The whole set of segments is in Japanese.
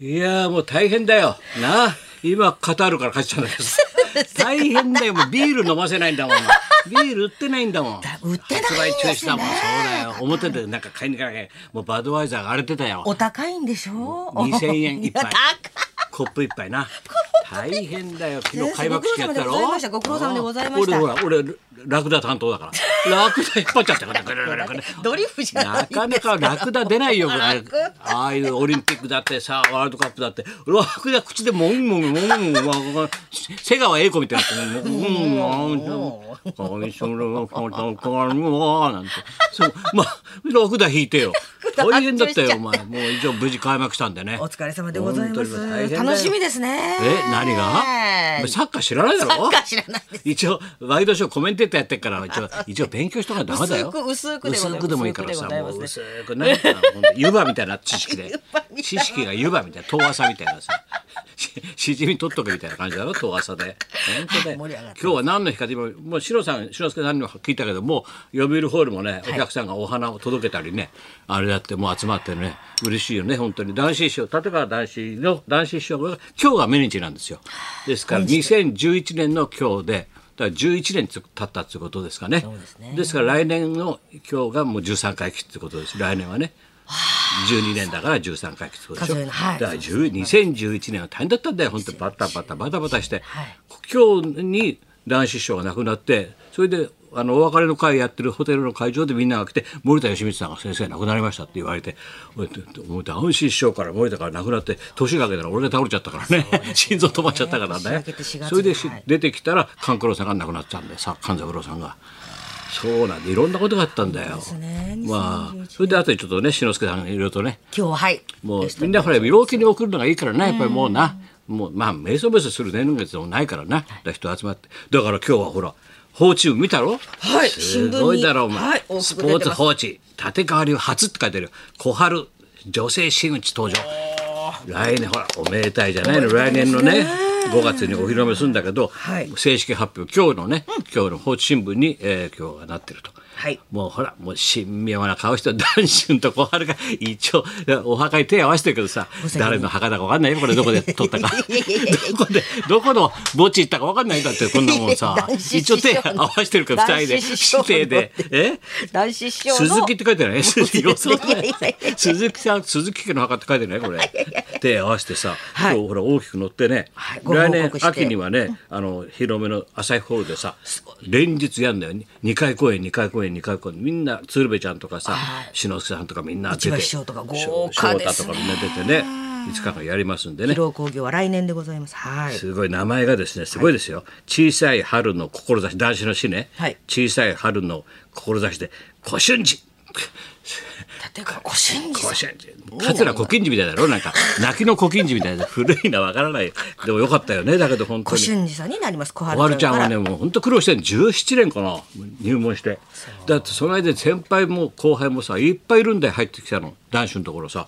いやーもう大変だよ。なあ。今カタールから帰ってきたんだけど。大変だよ。もうビール飲ませないんだもん。ビール売ってないんだもん。売ってないんですね発売中止だもん。そうだよ。表でなんか買いに行かなきゃ。もうバドワイザーが荒れてたよ。お高いんでしょ2000円一杯いコップ一杯な。大変だよ。昨日開幕式やったろ？ご苦労様でございました俺ほら、俺、ラクダ担当だから。ラクダ引っ張っちゃって。これこれこれこれドリフじゃなないかなかラクダ出ないよ。楽ああいうオリンピックだってさ、ワールドカップだって、ラクダ口でもんもんもんもん瀬川栄子みたいになって、もんもんもん、こいつのことこもなんて。そう、まあ、ラクダ引いてよ。大変だったよ、お前。もう一応無事開幕したんでね。お疲れ様でございます楽しみですねえ、何がサッカー知らないだろサッカー知らない一応ワイドショーコメンテーターやってっから一応一応勉強しとかなダメだよ。薄く薄くでもいいからさもう薄くね。湯葉みたいな知識で。知識が湯葉みたいな遠浅みたいなさ。ししじみ取っとけみたいな感じだろ遠浅で。本当で今日は何の日かで今もうシロさん志の輔さんにも聞いたけどもう読売ホールもねお客さんがお花を届けたりね、あれやってもう集まってね嬉しいよね。本当に男子師匠立川男子の男子師匠が今日が命日なんですよ。ですから2011年の今日でだから11年経ったっていうことですかね。ですね。ですから来年の今日がもう13回忌ってことです。来年はね。12年だから13回忌ってことでしょ、はい。だから10 2011年は大変だったんだよ。本当にバタバタバタバタして、はい。今日に男子師匠が亡くなってそれであのお別れの会やってるホテルの会場でみんなが来て森田義満さんが先生亡くなりましたって言われておいもう男子師匠から森田から亡くなって年が明けたら俺が倒れちゃったからね。心臓止まっちゃったからね。年明けて4月それでしはい。出てきたら勘九郎さんが亡くなっちゃうんでさ勘三郎さんが。そうなんでいろんなことがあったんだよ。すね。まあ2011それであとでちょっとね志の輔さんがいろいろとね。今日ははい。もうみんなほら病気に送るのがいいからなやっぱりもうな、もうまあメソメソする年月もないからな、だから人集まって。だから今日はほら報知見たろ？はいすごいだろお前、はいスポーツ報知立川流初って書いてる。小春女性真打ち登場。来年ほらおめでたいじゃないの？来年のね5月にお披露目するんだけど、はい。正式発表今日のね、今日の報知新聞に、えー今日はなってると。はい。もうほらもう神妙な顔して男春と小春が一応お墓に手合わせてるけどさ誰の墓だか分かんないよこれどこで撮ったか。どこでどこの墓地行ったか分かんないんだってこんなもんさ。一応手合わせてるから二人で師匠の手で。え？男子師匠の鈴木って書いてない？鈴木さん鈴木家の墓って書いてない？これ手合わせてさ、はい。今日ほら大きく乗ってね、はいご来年秋にはねあの広めの朝日ホールでさ連日やんだよ2回公演2回公演2回公演。みんな鶴瓶ちゃんとかさはい。志の輔さんとかみんな出て市場師匠とか豪華ですね。翔太とかみんな出てね5日間やりますんでね。披露興行は来年でございます。はい。すごい名前がですねすごいですよ、小さい春の志男子の詩ね、はい。小さい春の志で小春寺立川小新寺さん。桂小金治みたいだろなんか。泣きの小金治みたいな古いなわからない。よでもよかったよねだけど本当に。小春寺さんになります小小春ちゃんはねもう本当苦労してる17年かな。入門して。だってその間に先輩も後輩もさいっぱいいるんだよ入ってきたの。男子のところさ。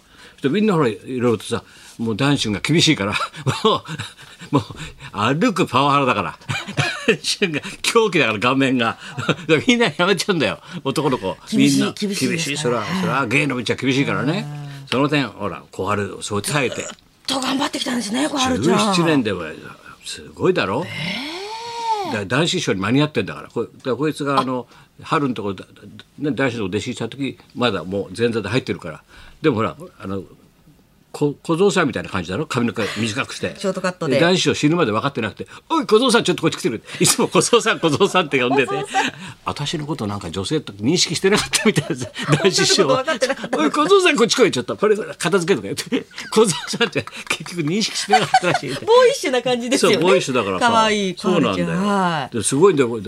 みんなほらいろいろとさもう男子が厳しいから もうもう歩くパワハラだから。狂気だから顔面が。みんなやめちゃうんだよ。男の子。みんな。厳しい厳しい。それはそれは芸の道は厳しいからね。その点ほら小春そう耐えて。と頑張ってきたんですね小春ちゃん。17年でもすごいだろ、だから男子師匠に間に合ってんだから。こだこいつがあ。の春のところ男子の弟子した時まだもう前座で入ってるから。でもほらあのこ小僧さんみたいな感じだろ？髪の毛短くして。ショートカットで。男子師匠死ぬまで分かってなくて「おい小僧さんちょっとこっち来てる」いつも小僧さん小僧さんって呼んでて。私のことなんか女性と認識してなかったみたいです。男子師匠は。分かってなかっ「た。おい小僧さんこっち来い」ちょっと。これ片付けとか言って。小僧さんって結局認識してなかったらしい。ねボーイッシュな感じですよね。そうボーイッシュだからさ。可愛い小そうなんだよ。ですごいんだよ。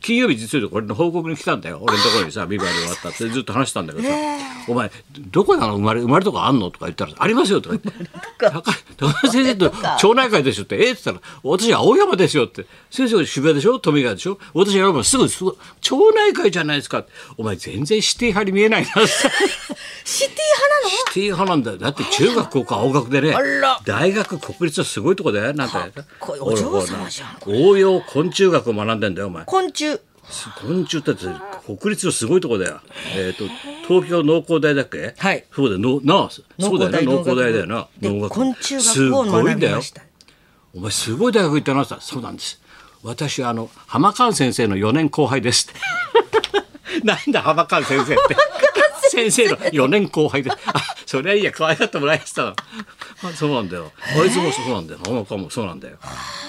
金曜日実はこれの報告に来たんだよ。俺のところにさ「ビバリー終わった」ってずっと話したんだけどさ「お前どこなの？生まれ生まれとかあんの?」とか言ったら「ありますよ」とか。言って「高高橋先生と町内会ですよ」って「え？っ?」って言ったら「私青山ですよ」って「先生は渋谷でしょ？富川でしょ？私青山すぐすぐ町内会じゃないですか」お前全然シティ派に見えないな」シティ派なの？シティ派なんだよ。だって中学高校青学でね大学国立はすごいとこだよ。なんかこいい。お嬢様じゃん応用昆虫学を学んでんだよお前昆虫昆虫ってだって国立のすごいとこだよ。えっ、と東京農工大だっけ？はいそうだよ。のなあ、そうだよね。農工大だよな。で農学部昆虫す学をごいんだよ学びまし。たお前すごい大学行ったなって言ったらそうなんです。私あの浜川先生の4年後輩です。なんだ浜川先生って。先生の4年後輩で、あ、そりゃいいや、可愛がってもらいましたそうなんだよ。あいつもそうなんだよ。浜川もそうなんだよ。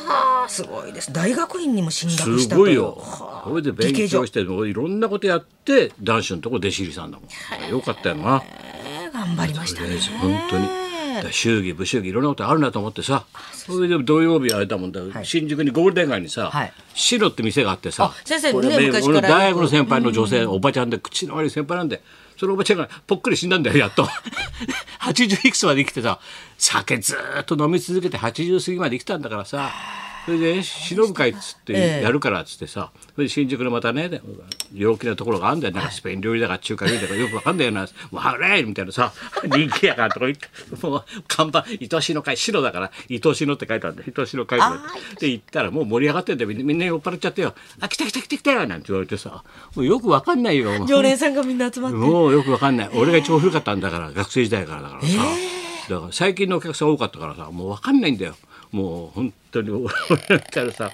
あーすごいです。大学院にも進学すしたと。いうごいよ。それで勉強していろんなことやって男子のとこ弟子入りしたんだもん。よかったよな。えー頑張りましたね。本当に。祝儀武祝儀いろんなことあるなと思ってさ。それで土曜日あれだもんだ、新宿にゴールデン街にさ、はい。白って店があってさ。あ先生ね俺昔から俺の大学の先輩の女性、おばちゃんで口の悪い先輩なんでそのおばちゃんがぽっくり死んだんだよやっと。80いくつまで生きてさ酒ずーっと飲み続けて80過ぎまで生きたんだからさ。それで忍ぶ会っつってええ。やるからっつってさ、それで新宿のまたね陽気なところがあるんだよ。なんかスペイン料理だか中華料理だかよくわかんないよな「もうはれ!」みたいなさ人気やからとか言って。もう看板「愛しの会白だから。愛しの」って書いてあるんだよ。愛しの会とかで行ったらもう盛り上がってんだよ。みんな酔っ払っちゃってよ「あ来た来た来た来たよ」なんて言われてさ。もうよくわかんないよ。常連さんがみんな集まって。もうよくわかんない。俺が一番古かったんだから学生時代からだからさ、だから最近のお客さん多かったからさもうわかんないんだよもう本当に俺だったらさ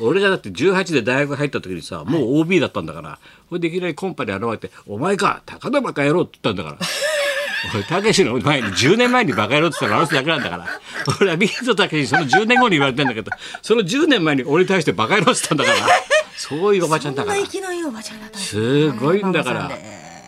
俺がだって18で大学入った時にさもう OB だったんだからそれでいきなりコンパに現れて「お前か高田バカ野郎」って言ったんだから。俺たけしの前に10年前にバカ野郎って言ったらあの人だけなんだから。俺はビートたけしその10年後に言われてんだけどその10年前に俺に対してバカ野郎って言ったんだから。そういうおばちゃんだから。すごいんだから。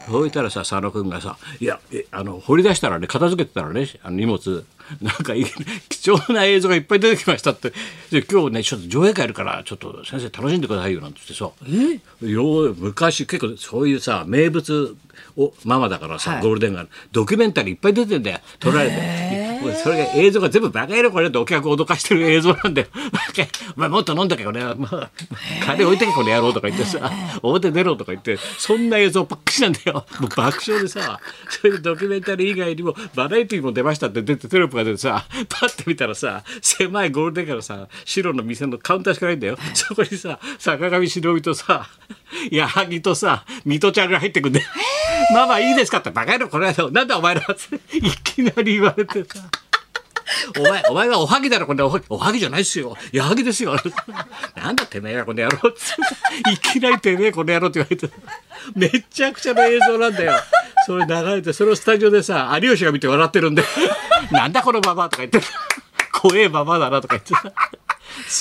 そういったらさ佐野君がさ「いやえあの掘り出したらね片付けてたらねあの荷物。なんかい 貴重な映像がいっぱい出てきました」って。で今日ねちょっと上映会やるからちょっと先生楽しんでくださいよなんて言ってさ。い昔結構そういうさ名物をママだからさ、はい。ゴールデンがドキュメンタリーいっぱい出てんだよ。撮られて。それが映像が全部バカ野郎これってお客を脅かしてる映像なんだよ。お前もっと飲んだけこれ、まあ、金置いてけこの野郎とか言ってさ、表出ろとか言って、そんな映像ばっかりなんだよ。もう爆笑でさ、それでドキュメンタリー以外にもバラエティーも出ましたって出てテロップが出てさ、パッて見たらさ、狭いゴールデンからさ、白の店のカウンターしかないんだよ。そこにさ、坂上忍とさ、矢作とさ、水戸ちゃんが入ってくんで、ママいいですかってバカ野郎これはなんだお前らっていきなり言われてさ。お前、お前はおはぎだろ、これおはぎ。おはぎじゃないっすよ。矢作ですよ。なんだてめえがこの野郎って。いきなりてめえこの野郎って言われて。めっちゃくちゃな映像なんだよ。それ流れて、それをスタジオでさ、有吉が見て笑ってるんで。なんだこのババアとか言って。怖えババアだなとか言ってさ。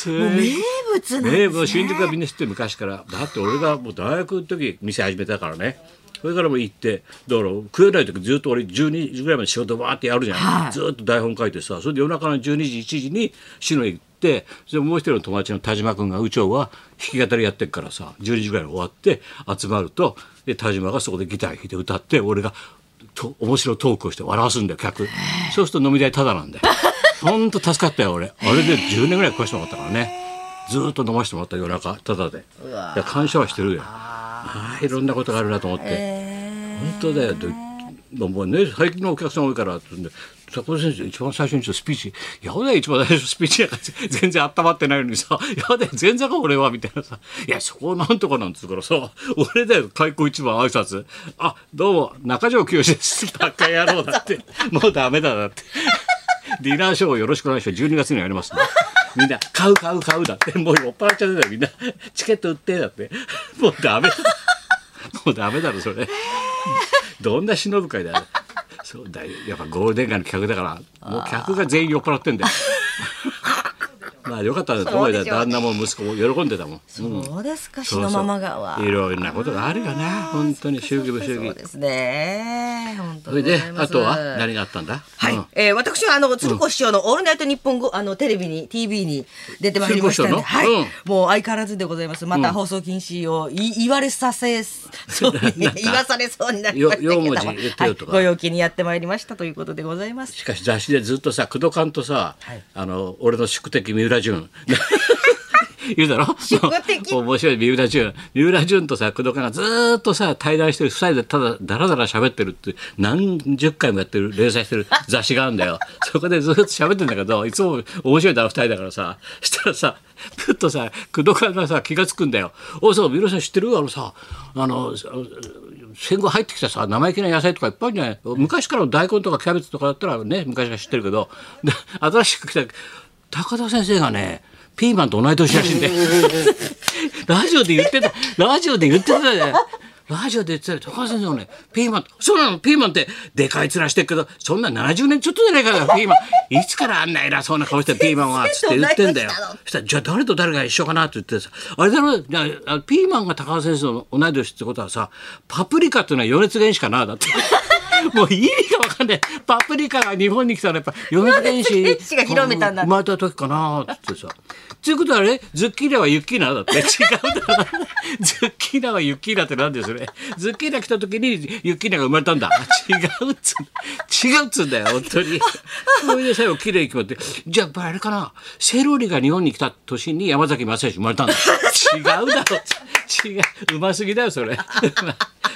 名物なんねですねもう新宿はみんな知ってる昔からだって俺がもう大学の時店始めたからねそれからもう行ってだから食えない時ずっと俺12時ぐらいまで仕事バーってやるじゃん、はい。ずっと台本書いてさそれで夜中の12時1時に篠行ってそれでもう一人の友達の田島君が宇宙は弾き語りやってるからさ12時ぐらいに終わって集まるとで田島がそこでギター弾いて歌って俺がと面白いトークをして笑わすんだよ客。そうすると飲み代タダなんだよ。ほんと助かったよ俺。あれで10年ぐらい食わしてもらったからね。ずーっと飲ましてもらった夜中タダで。いや感謝はしてるよああいろんなことがあるなと思って、本当だよ。ともうね最近のお客さん多いからって言うんで坂本先生一番最初にちょっとスピーチ「やだよ一番最初スピーチなんか 全然温まってないのにさ「やだよ全然か俺は」みたいなさ「いやそこなんとかなんつうからさ俺だよ開口一番挨拶。あどうも中条清です」バカ野郎だって。もうダメだだって。ディナーショーをよろしくお願いします。12月にやりますね。みんな買う買う買うだって。もう酔っ払っちゃってたよ。みんなチケット売ってだって。もうダメだもうダメだろそれ。どんな忍ぶ会だよ。そうだよやっぱゴールデン街の客だからもう客が全員酔っ払ってんだよ。まあよかったね。と思うよ旦那も息子も喜んでたもん、うん。そうですかそう。そう篠ママ川いろいろなことがあるよな本当に。祝儀不祝儀。そうですねそれであとは何があったんだ？はい、うん。えー私はあの鶴子師匠の「オールナイトニッポンご」あのテレビに TV に出てまいりましたんで、鶴子師匠はい、のうん。もう相変わらずでございます。また放送禁止をい言われさせそうに 言わされそうになりましたけども。よ四文字言ってよとか。はい、ご陽気にやってまいりましたということでございます。しかし雑誌でずっとさ工藤館とさ、はい。あの俺の宿敵三浦淳 言うだろ？面白い。三浦淳。三浦淳とさ工藤官がずーっとさ対談してる。二人でただだらだら喋ってるって何十回もやってる連載してる 雑誌があるんだよ。そこでずっと喋ってんだけどいつも面白いだろ二人だからさ。したらさふっとさ工藤官がさ気が付くんだよ「おいそう三浦さん知ってる？あのさあの戦後入ってきたさ生意気な野菜とかいっぱいあるんじゃない？昔からの大根とかキャベツとかだったらね昔から知ってるけど。で新しく来た高田先生がねピーマンと同い年らしいんで。ラジオで言ってたラジオで言ってたねラジオで言ってたよ高田先生もねピーマンそうなのピーマンってでかい面してるけどそんな70年ちょっとじゃないからピーマン。いつからあんな偉そうな顔してるピーマンはつって言ってんだよ。そしたらじゃあ誰と誰が一緒かなって言ってさあれだろじゃあピーマンが高田先生の同い年ってことはさパプリカっていうのは余熱原子かなだって。もう意味がわかんない。パプリカが日本に来たらやっぱ余熱原子。余熱原子が広めたんだ生まれた時かなっつってさ。っていうことはね、ズッキーナはユッキーナだって。違うだろ。ズッキーナはユッキーナってなんですね。ズッキーナ来た時にユッキーナが生まれたんだ。違うっつう。違うっつうんだよ、本当に。それで最後綺麗に決まって。じゃああれかな。セロリが日本に来た年に山崎正義生まれたんだ。違うだろ。違う。うますぎだよ、それ。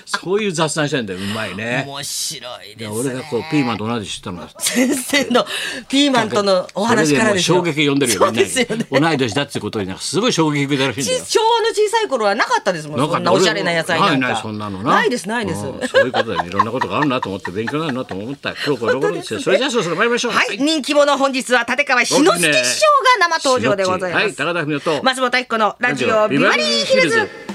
そういう雑談してんだよ、うまいね。面白いですね。俺がこうピーマンと同じ知ったのが先生のピーマンとのお話からですよ。衝撃読んでるよねに。同い年だってことになんかすごい衝撃受けたらしいんだよ。ち昭和の小さい頃はなかったですもん。そんなおしゃれな野菜なんか。ないないそんなのな。ないですないです、うんそういうことでいろんなことがあるなと思って勉強になるなと思った今日これところですよそれじゃあそろそろ参りましょう。はい、人気者本日は立川志の輔師匠が生登場でございます、はい高田文夫と。松本明子のラジオビバリーヒルズ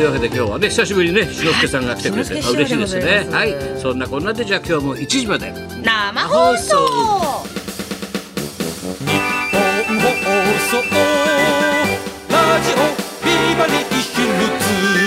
いうわけで今日はね久しぶりにね篠介さんが来てくれて篠介あ嬉しいですね。はい。そんなこんなでじゃあ今日も1時まで。生放送。日本放送。ラジオビバリーヒルズ